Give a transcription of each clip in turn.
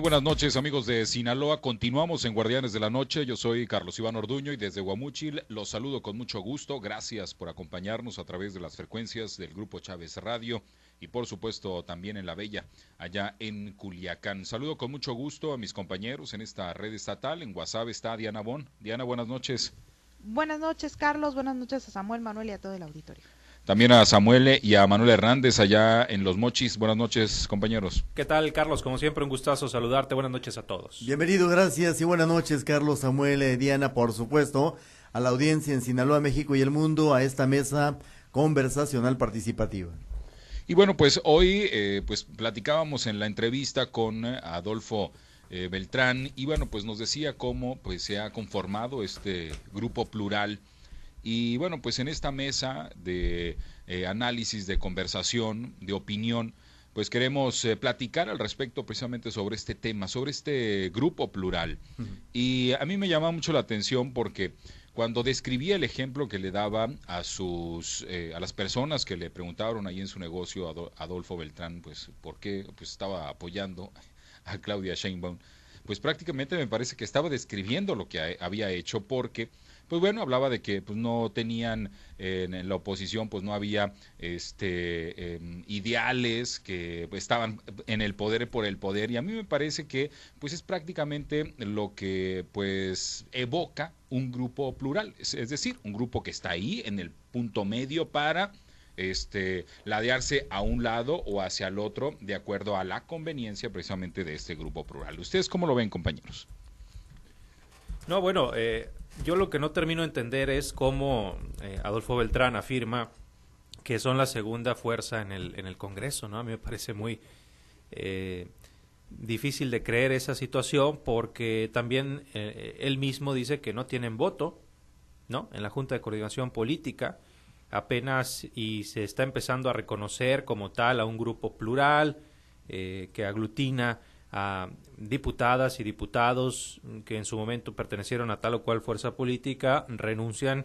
Muy buenas noches amigos de Sinaloa, continuamos en Guardianes de la Noche, yo soy Carlos Iván Orduño y desde Guamuchil los saludo con mucho gusto, gracias por acompañarnos a través de las frecuencias del Grupo Chávez Radio y por supuesto también en La Bella, allá en Culiacán. Saludo con mucho gusto a mis compañeros en esta red estatal, en WhatsApp está Diana Bon. Diana, buenas noches. Buenas noches Carlos, buenas noches a Samuel, Manuel y a todo el auditorio. También a Samuel y a Manuel Hernández allá en Los Mochis. Buenas noches, compañeros. ¿Qué tal, Carlos? Como siempre, un gustazo saludarte. Buenas noches a todos. Bienvenido, gracias y buenas noches, Carlos, Samuel, eh, Diana, por supuesto, a la audiencia en Sinaloa, México y el mundo, a esta mesa conversacional participativa. Y bueno, pues hoy eh, pues platicábamos en la entrevista con eh, Adolfo Beltrán y bueno, pues nos decía cómo pues se ha conformado este grupo plural y bueno, pues en esta mesa de eh, análisis, de conversación, de opinión, pues queremos eh, platicar al respecto precisamente sobre este tema, sobre este grupo plural. Y a mí me llama mucho la atención porque cuando describía el ejemplo que le daba a sus eh, a las personas que le preguntaron ahí en su negocio a Adolfo Beltrán, pues por qué pues estaba apoyando a Claudia Sheinbaum, pues prácticamente me parece que estaba describiendo lo que había hecho porque pues bueno, hablaba de que pues no tenían en la oposición, pues no había este em, ideales que estaban en el poder por el poder y a mí me parece que pues es prácticamente lo que pues evoca un grupo plural, es, decir, un grupo que está ahí en el punto medio para este, ladearse a un lado o hacia el otro de acuerdo a la conveniencia precisamente de este grupo plural. ¿Ustedes cómo lo ven, compañeros? No, bueno, eh, yo lo que no termino de entender es cómo eh, Adolfo Beltrán afirma que son la segunda fuerza en el, en el Congreso, ¿no? A mí me parece muy eh, difícil de creer esa situación porque también eh, él mismo dice que no tienen voto, ¿no? En la Junta de Coordinación Política apenas y se está empezando a reconocer como tal a un grupo plural que aglutina a diputadas y diputados que en su momento pertenecieron a tal o cual fuerza política renuncian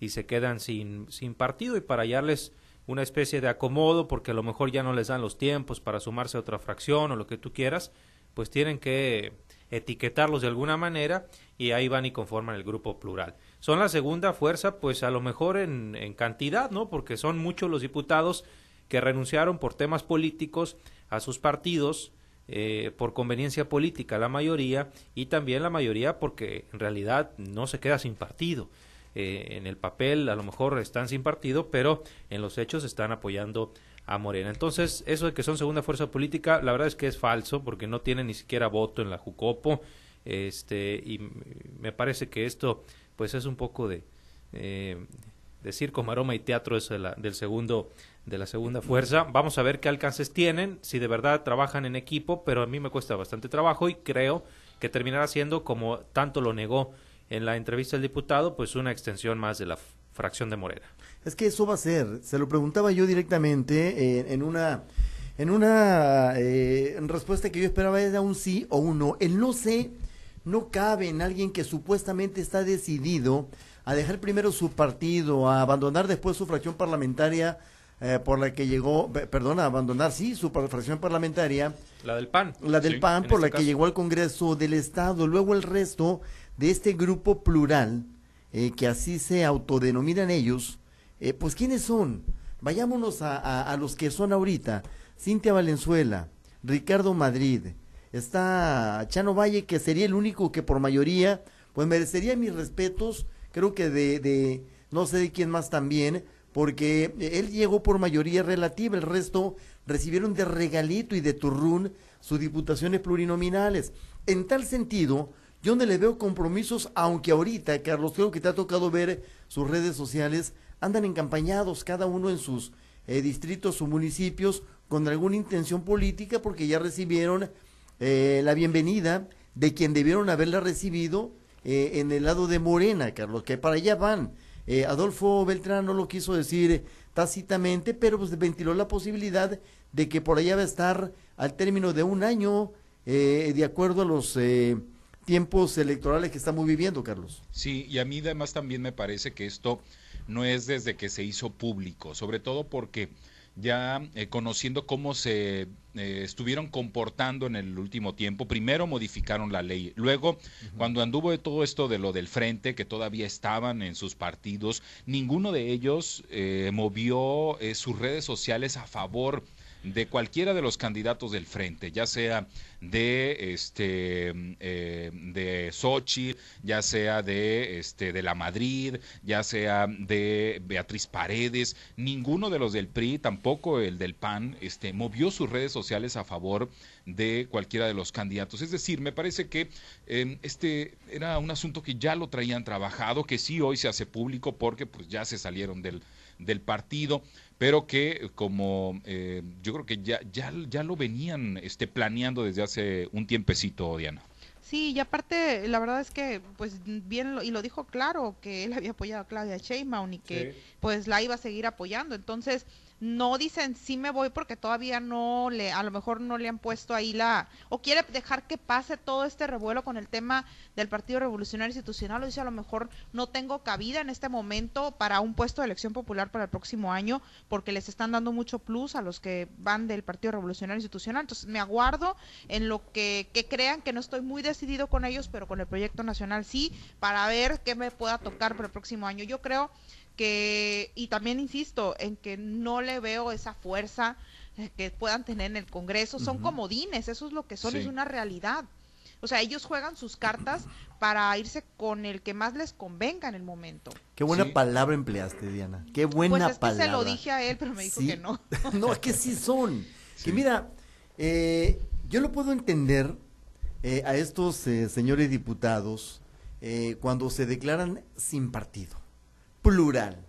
y se quedan sin, sin partido y para hallarles una especie de acomodo porque a lo mejor ya no les dan los tiempos para sumarse a otra fracción o lo que tú quieras, pues tienen que etiquetarlos de alguna manera y ahí van y conforman el grupo plural. Son la segunda fuerza, pues a lo mejor en, en cantidad, ¿no? Porque son muchos los diputados que renunciaron por temas políticos a sus partidos, eh, por conveniencia política la mayoría y también la mayoría porque en realidad no se queda sin partido. Eh, en el papel a lo mejor están sin partido, pero en los hechos están apoyando a Morena. Entonces, eso de que son segunda fuerza política, la verdad es que es falso porque no tienen ni siquiera voto en la Jucopo. Este, y me parece que esto pues es un poco de eh, decir como aroma y teatro eso del segundo de la segunda fuerza. Vamos a ver qué alcances tienen, si de verdad trabajan en equipo, pero a mí me cuesta bastante trabajo y creo que terminará siendo, como tanto lo negó en la entrevista el diputado, pues una extensión más de la fracción de Morena. Es que eso va a ser, se lo preguntaba yo directamente en una en una eh, respuesta que yo esperaba era un sí o un no. El no sé no cabe en alguien que supuestamente está decidido a dejar primero su partido, a abandonar después su fracción parlamentaria eh, por la que llegó, perdona, abandonar, sí, su fracción parlamentaria. La del PAN. La del PAN, por la este que llegó al Congreso del Estado. Luego el resto de este grupo plural, eh, que así se autodenominan ellos, eh, pues ¿quiénes son? Vayámonos a, a, los que son ahorita. Cintia Valenzuela, Ricardo Madrid, está Chano Valle, que sería el único que por mayoría, pues merecería mis respetos, creo que de, de no sé de quién más también, porque él llegó por mayoría relativa, el resto recibieron de regalito y de turrún sus diputaciones plurinominales. En tal sentido, yo no le veo compromisos, aunque ahorita, Carlos, creo que te ha tocado ver sus redes sociales, andan encampañados cada uno en sus eh, distritos o municipios con alguna intención política porque ya recibieron eh, la bienvenida de quien debieron haberla recibido eh, en el lado de Morena, Carlos, que para allá van. Eh, Adolfo Beltrán no lo quiso decir tácitamente, pero pues ventiló la posibilidad de que por allá va a estar al término de un año, eh, de acuerdo a los eh, tiempos electorales que estamos viviendo, Carlos. Sí, y a mí además también me parece que esto no es desde que se hizo público, sobre todo porque ya eh, conociendo cómo se eh, estuvieron comportando en el último tiempo. Primero modificaron la ley, luego cuando anduvo de todo esto de lo del frente, que todavía estaban en sus partidos, ninguno de ellos eh, movió sus redes sociales a favor de cualquiera de los candidatos del frente, ya sea de este eh, de Sochi, ya sea de este de la Madrid, ya sea de Beatriz Paredes, ninguno de los del PRI, tampoco el del PAN, este movió sus redes sociales a favor de cualquiera de los candidatos. Es decir, me parece que em, este era un asunto que ya lo traían trabajado, que sí hoy se hace público porque pues ya se salieron del del partido, pero que como eh, yo creo que ya, ya, ya lo venían este, planeando desde hace un tiempecito, Diana. Sí, y aparte, la verdad es que, pues bien, y lo dijo claro, que él había apoyado a Claudia Sheinbaum y que pues la iba a seguir apoyando. Entonces, no dicen sí me voy porque todavía no le, a lo mejor no le han puesto ahí la, o quiere dejar que pase todo este revuelo con el tema del Partido Revolucionario Institucional, o dice a lo mejor no tengo cabida en este momento para un puesto de elección popular para el próximo año porque les están dando mucho plus a los que van del Partido Revolucionario Institucional, entonces me aguardo en lo que, que crean que no estoy muy decidido con ellos, pero con el proyecto nacional sí, para ver qué me pueda tocar para el próximo año. Yo creo que, y también insisto, en que no le veo esa fuerza eh, que puedan tener en el Congreso, son comodines, eso es lo que son, es una realidad. O sea, ellos juegan sus cartas para irse con el que más les convenga en el momento. Qué buena palabra empleaste, Diana. Qué buena pues es que se lo dije a él, pero me dijo que no. no, es que sí son. Que mira, eh, yo lo puedo entender eh, a estos señores diputados cuando se declaran sin partido plural.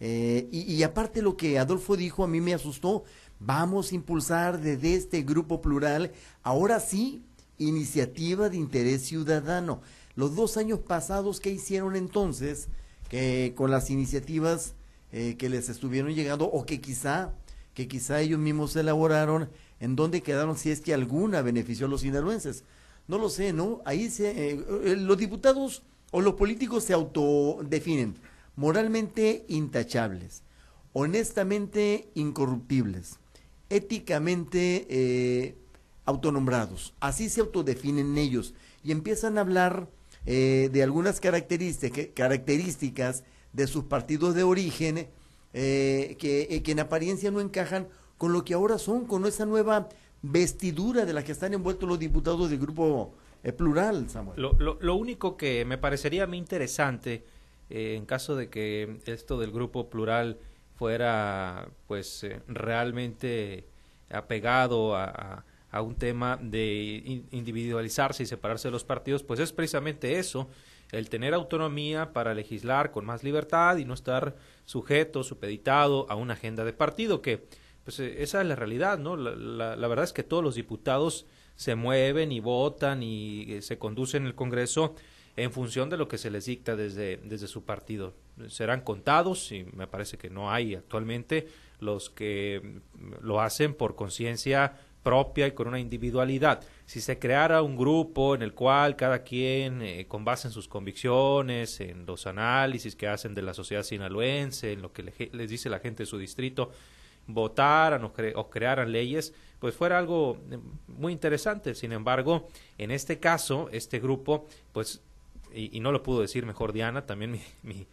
Eh, y, aparte lo que Adolfo dijo a mí me asustó, vamos a impulsar desde este grupo plural, ahora sí, iniciativa de interés ciudadano. Los dos años pasados, ¿qué hicieron entonces? Que con las iniciativas eh, que les estuvieron llegando o que quizá, que quizá ellos mismos elaboraron, ¿en dónde quedaron si es que alguna benefició a los sinaloenses? No lo sé, ¿no? Ahí se, eh, los diputados o los políticos se autodefinen moralmente intachables, honestamente incorruptibles, éticamente eh, autonombrados. Así se autodefinen ellos y empiezan a hablar eh, de algunas características, de sus partidos de origen eh, que, en apariencia no encajan con lo que ahora son, con esa nueva vestidura de la que están envueltos los diputados del grupo plural, Samuel. Lo, lo, único que me parecería a mí interesante eh, en caso de que esto del grupo plural fuera pues eh, realmente apegado a, un tema de individualizarse y separarse de los partidos, pues es precisamente eso, el tener autonomía para legislar con más libertad y no estar sujeto, supeditado a una agenda de partido, que pues eh, esa es la realidad, ¿no? La, la, verdad es que todos los diputados se mueven y votan y se conducen el Congreso en función de lo que se les dicta desde, desde su partido. Serán contados, y me parece que no hay actualmente, los que lo hacen por conciencia propia y con una individualidad. Si se creara un grupo en el cual cada quien, eh, con base en sus convicciones, en los análisis que hacen de la sociedad sinaloense, en lo que les dice la gente de su distrito, votaran o, o, crearan leyes, pues fuera algo eh, muy interesante. Sin embargo, en este caso, este grupo, pues y, no lo pudo decir mejor Diana, también mi, mi,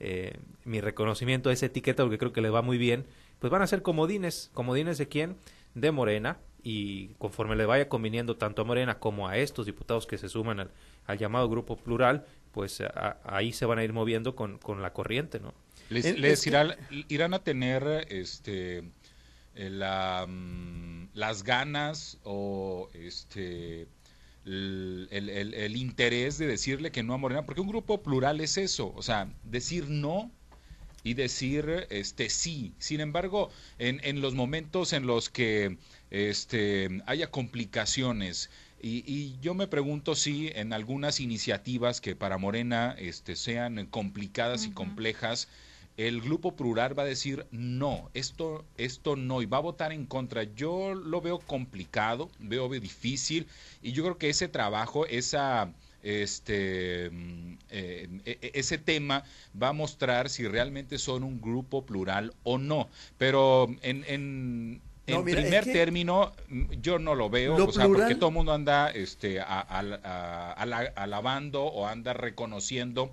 eh, mi, reconocimiento a esa etiqueta porque creo que le va muy bien, pues van a ser comodines, comodines de quién? De Morena, y conforme le vaya conviniendo tanto a Morena como a estos diputados que se suman al, al llamado grupo plural, pues ahí se van a ir moviendo con, con la corriente, ¿no? Les, irán a tener este eh, la, mm, las ganas o este el, interés de decirle que no a Morena, porque un grupo plural es eso, o sea, decir no y decir este sí. Sin embargo, en, en los momentos en los que este, haya complicaciones, y, yo me pregunto si en algunas iniciativas que para Morena este, sean complicadas y complejas, el grupo plural va a decir no, esto, esto no, y va a votar en contra. Yo lo veo complicado, veo difícil, y yo creo que ese trabajo, esa este mm, eh, e, e, ese tema va a mostrar si realmente son un grupo plural o no. Pero en, en, primer término, mm, yo no lo veo, o sea, porque todo el mundo anda este, alabando o anda reconociendo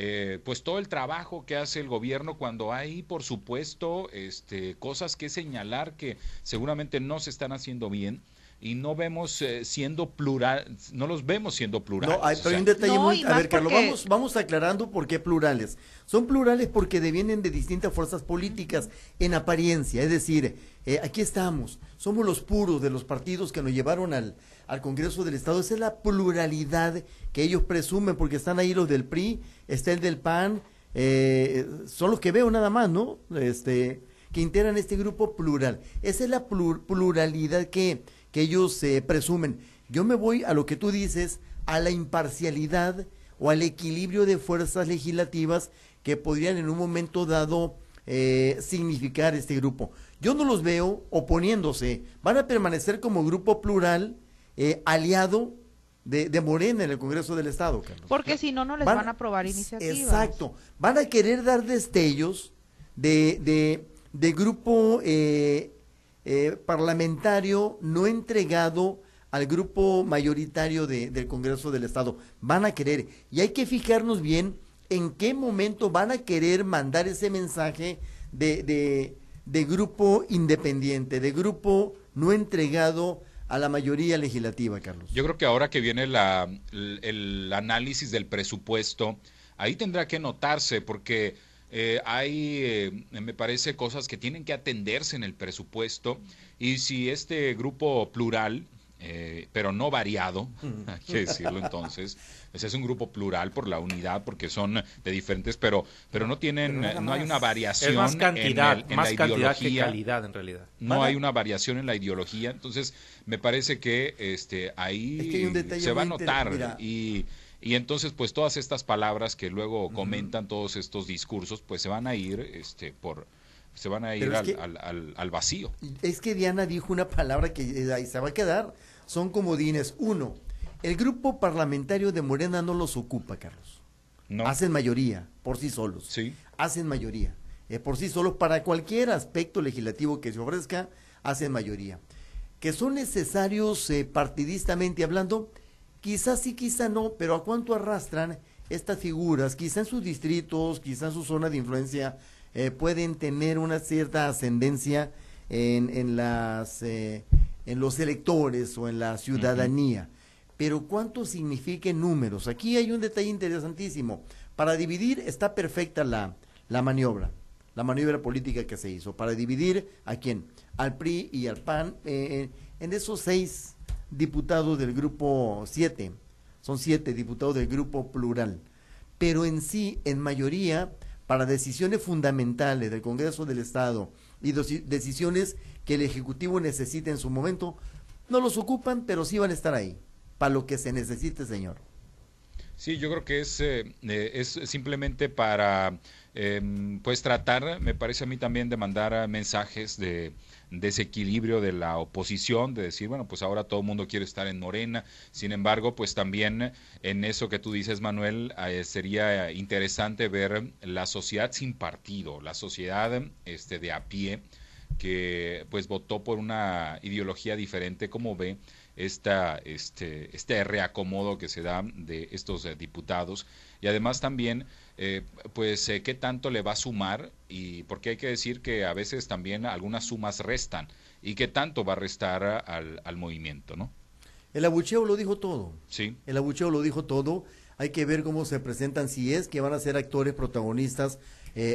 eh, pues todo el trabajo que hace el gobierno cuando hay, por supuesto, este, cosas que señalar que seguramente no se están haciendo bien y no vemos eh, siendo plural, no los vemos siendo plurales. No, hay, un detalle muy... A ver, Carlos, vamos, vamos aclarando por qué plurales. Son plurales porque devienen de distintas fuerzas políticas en apariencia, es decir, eh, aquí estamos, somos los puros de los partidos que nos llevaron al, al Congreso del Estado. Esa es la pluralidad que ellos presumen, porque están ahí los del PRI, está el del PAN, eh, son los que veo nada más, ¿no? Este, que integran este grupo plural. Esa es la pluralidad que, que ellos eh, presumen. Yo me voy a lo que tú dices, a la imparcialidad o al equilibrio de fuerzas legislativas que podrían en un momento dado eh, significar este grupo. Yo no los veo oponiéndose, van a permanecer como grupo plural eh, aliado de, Morena en el Congreso del Estado, Carlos. Porque si no, no les van, a aprobar iniciativas. Exacto. Van a querer dar destellos de, de, grupo eh, eh, parlamentario no entregado al grupo mayoritario del Congreso del Estado. Van a querer. Y hay que fijarnos bien en qué momento van a querer mandar ese mensaje de, de, de grupo independiente, de grupo no entregado a la mayoría legislativa, Carlos. Yo creo que ahora que viene la, el, análisis del presupuesto, ahí tendrá que notarse porque eh, hay, eh, me parece, cosas que tienen que atenderse en el presupuesto y si este grupo plural, eh, pero no variado, hay que decirlo entonces, ese es un grupo plural por la unidad, porque son de diferentes, pero, pero no tienen, no, hay una variación. más cantidad, en, más cantidad que calidad en realidad. No hay una variación en la ideología, entonces me parece que este ahí se va a notar. y y entonces, pues todas estas palabras que luego comentan, todos estos discursos, pues se van a ir este, por, se van a ir al, al, al, vacío. Es que Diana dijo una palabra que eh, ahí se va a quedar. Son comodines. Uno, el grupo parlamentario de Morena no los ocupa, Carlos. No. Hacen mayoría por sí solos. Sí. Hacen mayoría. Eh, por sí solos para cualquier aspecto legislativo que se ofrezca, hacen mayoría. Que son necesarios eh, partidistamente hablando, quizás sí, quizás no, pero ¿a cuánto arrastran estas figuras? Quizá en sus distritos, quizá en su zona de influencia, eh, pueden tener una cierta ascendencia en, en las, en los electores o en la ciudadanía pero ¿cuánto significa en números? Aquí hay un detalle interesantísimo. Para dividir está perfecta la, la maniobra, la maniobra política que se hizo. Para dividir a quién? Al PRI y al PAN eh, en esos seis diputados del grupo siete. Son siete diputados del grupo plural. Pero en sí, en mayoría, para decisiones fundamentales del Congreso del Estado y decisiones que el Ejecutivo necesita en su momento, no los ocupan, pero sí van a estar ahí para lo que se necesite, señor. Sí, yo creo que es, eh, eh, es simplemente para em, pues tratar, me parece a mí también, de mandar mensajes de desequilibrio de la oposición, de decir, bueno, pues ahora todo el mundo quiere estar en Morena, sin embargo, pues también en eso que tú dices, Manuel, eh, sería interesante ver la sociedad sin partido, la sociedad este, de a pie, que pues votó por una ideología diferente, como ve esta, este, este reacomodo que se da de estos eh, diputados y además también eh, pues eh, qué tanto le va a sumar y porque hay que decir que a veces también algunas sumas restan y qué tanto va a restar al, al movimiento, ¿no? El abucheo lo dijo todo. Sí. El abucheo lo dijo todo. Hay que ver cómo se presentan, si es que van a ser actores protagonistas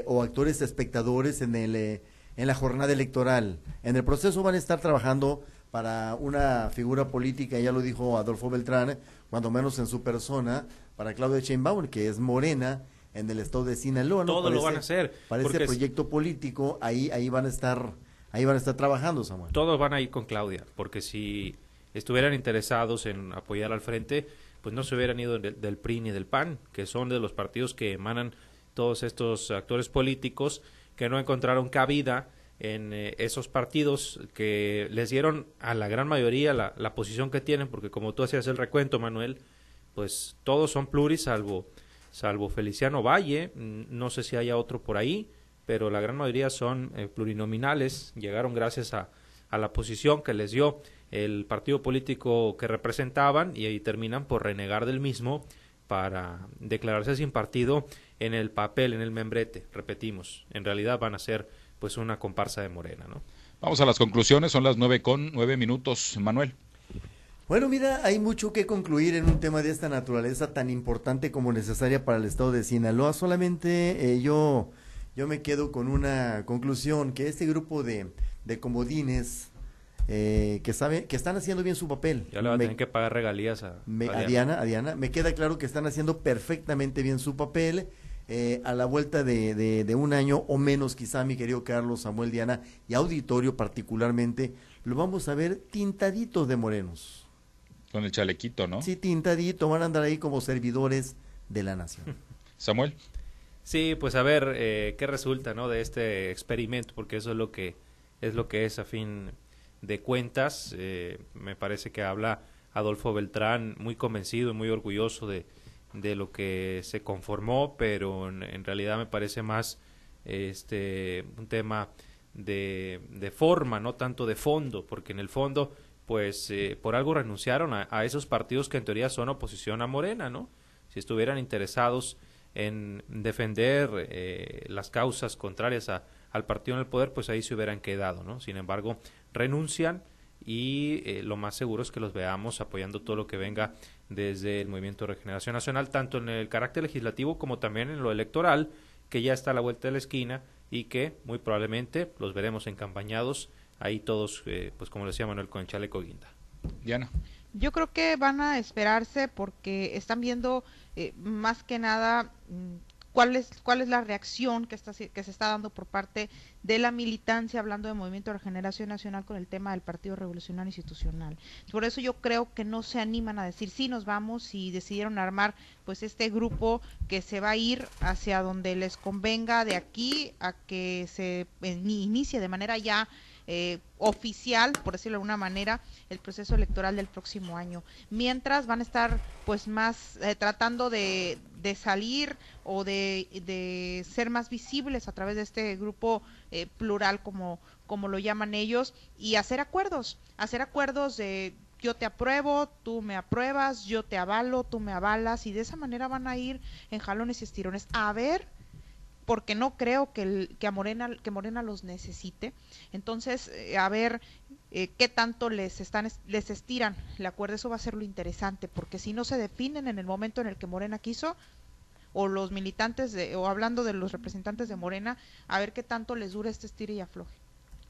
o actores espectadores en, el, en la jornada electoral. En el proceso van a estar trabajando para una figura política, ya lo dijo Adolfo Beltrán, cuando menos en su persona, para Claudia Sheinbaum, que es morena en el estado de Sinaloa. Todo lo van a hacer. Para ese proyecto político, ahí, ahí van a estar, ahí van a estar trabajando, Samuel. Todos van a ir con Claudia, porque si estuvieran interesados en apoyar al frente, pues no se hubieran ido del, del PRI ni del PAN, que son de los partidos que emanan todos estos actores políticos que no encontraron cabida en eh, esos partidos que les dieron a la gran mayoría la, posición que tienen, porque como tú hacías el recuento, Manuel, pues todos son pluris salvo, salvo Feliciano Valle, mm, no sé si haya otro por ahí, pero la gran mayoría son eh, plurinominales, llegaron gracias a, a la posición que les dio el partido político que representaban y ahí terminan por renegar del mismo para declararse sin partido en el papel, en el membrete, repetimos, en realidad van a ser pues una comparsa de Morena, ¿no? Vamos a las conclusiones, son las nueve con nueve minutos, Manuel. Bueno, mira, hay mucho que concluir en un tema de esta naturaleza tan importante como necesaria para el estado de Sinaloa. Solamente eh, yo, yo me quedo con una conclusión, que este grupo de, de comodines eh, que sabe, que están haciendo bien su papel. Ya le van a tener que pagar regalías a, Diana. a, Diana. Me queda claro que están haciendo perfectamente bien su papel. Eh, a la vuelta de, de, un año o menos, quizá, mi querido Carlos, Samuel, Diana y auditorio particularmente, lo vamos a ver tintaditos de morenos. Con el chalequito, ¿no? Sí, tintadito, van a andar ahí como servidores de la nación. Samuel. Sí, pues a ver eh, qué resulta, ¿no? De este experimento, porque eso es lo que es lo que es a fin de cuentas. Eh, me parece que habla Adolfo Beltrán muy convencido y muy orgulloso de, de lo que se conformó, pero en, realidad me parece más este un tema de, de, forma, no tanto de fondo, porque en el fondo, pues eh, por algo renunciaron a, esos partidos que en teoría son oposición a Morena, ¿no? Si estuvieran interesados en defender eh, las causas contrarias a, al partido en el poder, pues ahí se hubieran quedado, ¿no? Sin embargo, renuncian y eh, lo más seguro es que los veamos apoyando todo lo que venga desde el Movimiento de Regeneración Nacional, tanto en el carácter legislativo como también en lo electoral, que ya está a la vuelta de la esquina y que muy probablemente los veremos encampañados ahí todos, eh, pues como decía Manuel, con el chaleco guinda. Diana. Yo creo que van a esperarse porque están viendo eh, más que nada mm, cuál es, cuál es la reacción que, está, que se está dando por parte de la militancia, hablando de Movimiento de Regeneración Nacional con el tema del Partido Revolucionario Institucional. Por eso yo creo que no se animan a decir sí nos vamos y decidieron armar pues este grupo que se va a ir hacia donde les convenga de aquí a que se inicie de manera ya eh, oficial, por decirlo de alguna manera, el proceso electoral del próximo año. Mientras van a estar pues más eh, tratando de, de, salir o de, de, ser más visibles a través de este grupo eh, plural como, como lo llaman ellos y hacer acuerdos, hacer acuerdos de yo te apruebo, tú me apruebas, yo te avalo, tú me avalas y de esa manera van a ir en jalones y estirones a ver porque no creo que, el, que a Morena que Morena los necesite. Entonces eh, a ver eh, qué tanto les están les estiran el acuerdo eso va a ser lo interesante porque si no se definen en el momento en el que Morena quiso o los militantes de, o hablando de los representantes de Morena a ver qué tanto les dura este estire y afloje.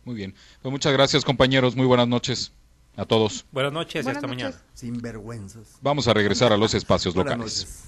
Muy bien. Pues muchas gracias compañeros. Muy buenas noches a todos. Buenas noches y hasta mañana. Sin vergüenzas vamos a regresar a los espacios locales